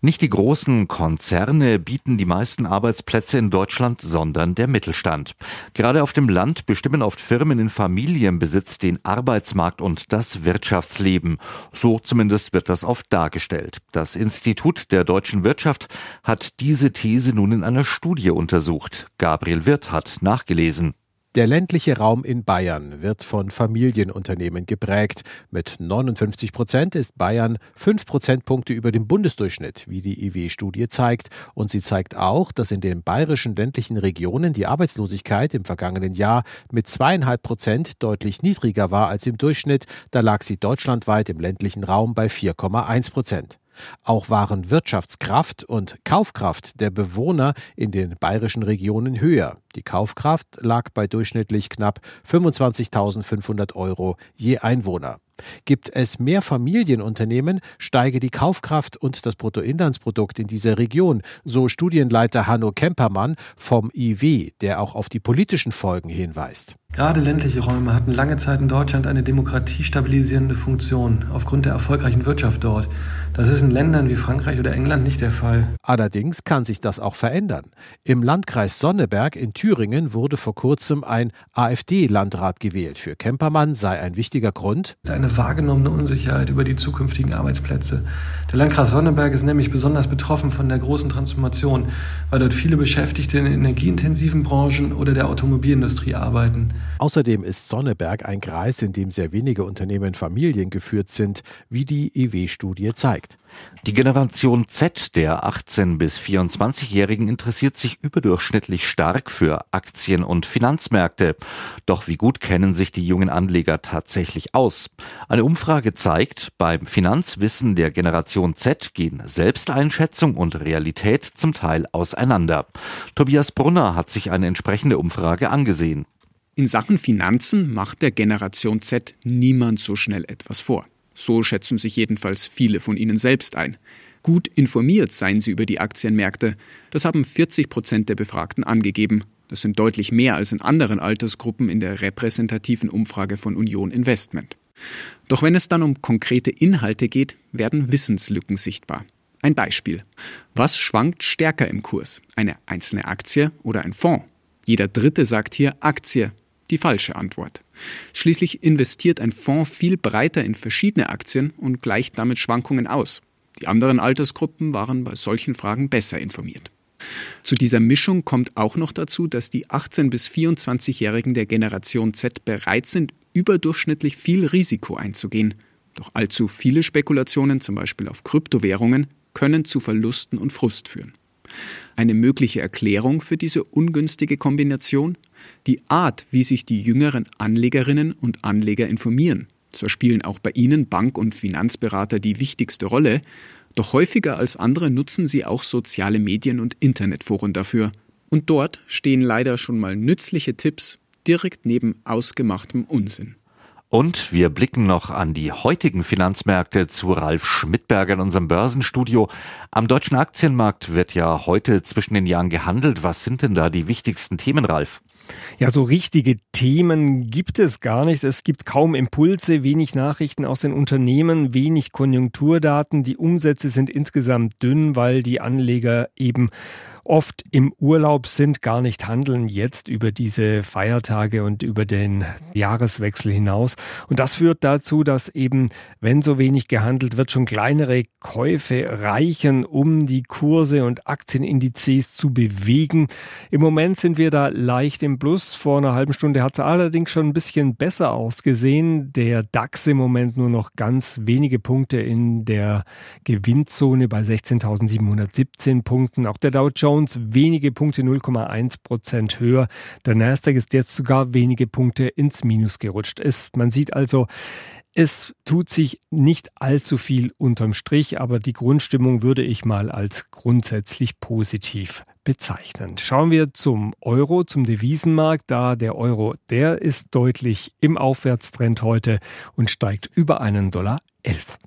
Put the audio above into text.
Nicht die großen Konzerne bieten die meisten Arbeitsplätze in Deutschland, sondern der Mittelstand. Gerade auf dem Land bestimmen oft Firmen in Familienbesitz den Arbeitsmarkt und das Wirtschaftsleben. So zumindest wird das oft dargestellt. Das Institut der deutschen Wirtschaft hat diese These nun in einer Studie untersucht. Gabriel Wirth hat nachgelesen. Der ländliche Raum in Bayern wird von Familienunternehmen geprägt. Mit 59 Prozent ist Bayern fünf Prozentpunkte über dem Bundesdurchschnitt, wie die IW-Studie zeigt. Und sie zeigt auch, dass in den bayerischen ländlichen Regionen die Arbeitslosigkeit im vergangenen Jahr mit zweieinhalb Prozent deutlich niedriger war als im Durchschnitt. Da lag sie deutschlandweit im ländlichen Raum bei 4,1 Prozent. Auch waren Wirtschaftskraft und Kaufkraft der Bewohner in den bayerischen Regionen höher. Die Kaufkraft lag bei durchschnittlich knapp 25.500 Euro je Einwohner. Gibt es mehr Familienunternehmen, steige die Kaufkraft und das Bruttoinlandsprodukt in dieser Region, so Studienleiter Hanno Kempermann vom IW, der auch auf die politischen Folgen hinweist. Gerade ländliche Räume hatten lange Zeit in Deutschland eine demokratiestabilisierende Funktion aufgrund der erfolgreichen Wirtschaft dort. Das ist in Ländern wie Frankreich oder England nicht der Fall. Allerdings kann sich das auch verändern. Im Landkreis Sonneberg in Thüringen wurde vor kurzem ein AfD-Landrat gewählt. Für Kempermann sei ein wichtiger Grund eine wahrgenommene Unsicherheit über die zukünftigen Arbeitsplätze. Der Landkreis Sonneberg ist nämlich besonders betroffen von der großen Transformation, weil dort viele Beschäftigte in energieintensiven Branchen oder der Automobilindustrie arbeiten. Außerdem ist Sonneberg ein Kreis, in dem sehr wenige Unternehmen familiengeführt sind, wie die EW-Studie zeigt. Die Generation Z der 18 bis 24-Jährigen interessiert sich überdurchschnittlich stark für Aktien und Finanzmärkte. Doch wie gut kennen sich die jungen Anleger tatsächlich aus? Eine Umfrage zeigt, beim Finanzwissen der Generation Z gehen Selbsteinschätzung und Realität zum Teil auseinander. Tobias Brunner hat sich eine entsprechende Umfrage angesehen. In Sachen Finanzen macht der Generation Z niemand so schnell etwas vor. So schätzen sich jedenfalls viele von ihnen selbst ein. Gut informiert seien sie über die Aktienmärkte. Das haben 40 Prozent der Befragten angegeben. Das sind deutlich mehr als in anderen Altersgruppen in der repräsentativen Umfrage von Union Investment. Doch wenn es dann um konkrete Inhalte geht, werden Wissenslücken sichtbar. Ein Beispiel. Was schwankt stärker im Kurs? Eine einzelne Aktie oder ein Fonds? Jeder Dritte sagt hier Aktie, die falsche Antwort. Schließlich investiert ein Fonds viel breiter in verschiedene Aktien und gleicht damit Schwankungen aus. Die anderen Altersgruppen waren bei solchen Fragen besser informiert. Zu dieser Mischung kommt auch noch dazu, dass die 18- bis 24-Jährigen der Generation Z bereit sind, überdurchschnittlich viel Risiko einzugehen. Doch allzu viele Spekulationen, zum Beispiel auf Kryptowährungen, können zu Verlusten und Frust führen. Eine mögliche Erklärung für diese ungünstige Kombination? Die Art, wie sich die jüngeren Anlegerinnen und Anleger informieren. Zwar spielen auch bei ihnen Bank- und Finanzberater die wichtigste Rolle, doch häufiger als andere nutzen sie auch soziale Medien und Internetforen dafür. Und dort stehen leider schon mal nützliche Tipps direkt neben ausgemachtem Unsinn. Und wir blicken noch an die heutigen Finanzmärkte zu Ralf Schmidberger in unserem Börsenstudio. Am deutschen Aktienmarkt wird ja heute zwischen den Jahren gehandelt. Was sind denn da die wichtigsten Themen, Ralf? Ja, so richtige Themen gibt es gar nicht. Es gibt kaum Impulse, wenig Nachrichten aus den Unternehmen, wenig Konjunkturdaten. Die Umsätze sind insgesamt dünn, weil die Anleger eben oft im Urlaub sind, gar nicht handeln jetzt über diese Feiertage und über den Jahreswechsel hinaus. Und das führt dazu, dass eben, wenn so wenig gehandelt wird, schon kleinere Käufe reichen, um die Kurse und Aktienindizes zu bewegen. Im Moment sind wir da leicht im Plus. Vor einer halben Stunde hat es allerdings schon ein bisschen besser ausgesehen. Der DAX im Moment nur noch ganz wenige Punkte in der Gewinnzone bei 16.717 Punkten. Auch der Dow Jones Jones wenige Punkte, 0,1 Prozent höher. Der Nasdaq ist jetzt sogar wenige Punkte ins Minus gerutscht. Ist. Man sieht also, es tut sich nicht allzu viel unterm Strich, aber die Grundstimmung würde ich mal als grundsätzlich positiv bezeichnen. Schauen wir zum Euro, zum Devisenmarkt. Da der Euro, der ist deutlich im Aufwärtstrend heute und steigt über einen Dollar 11.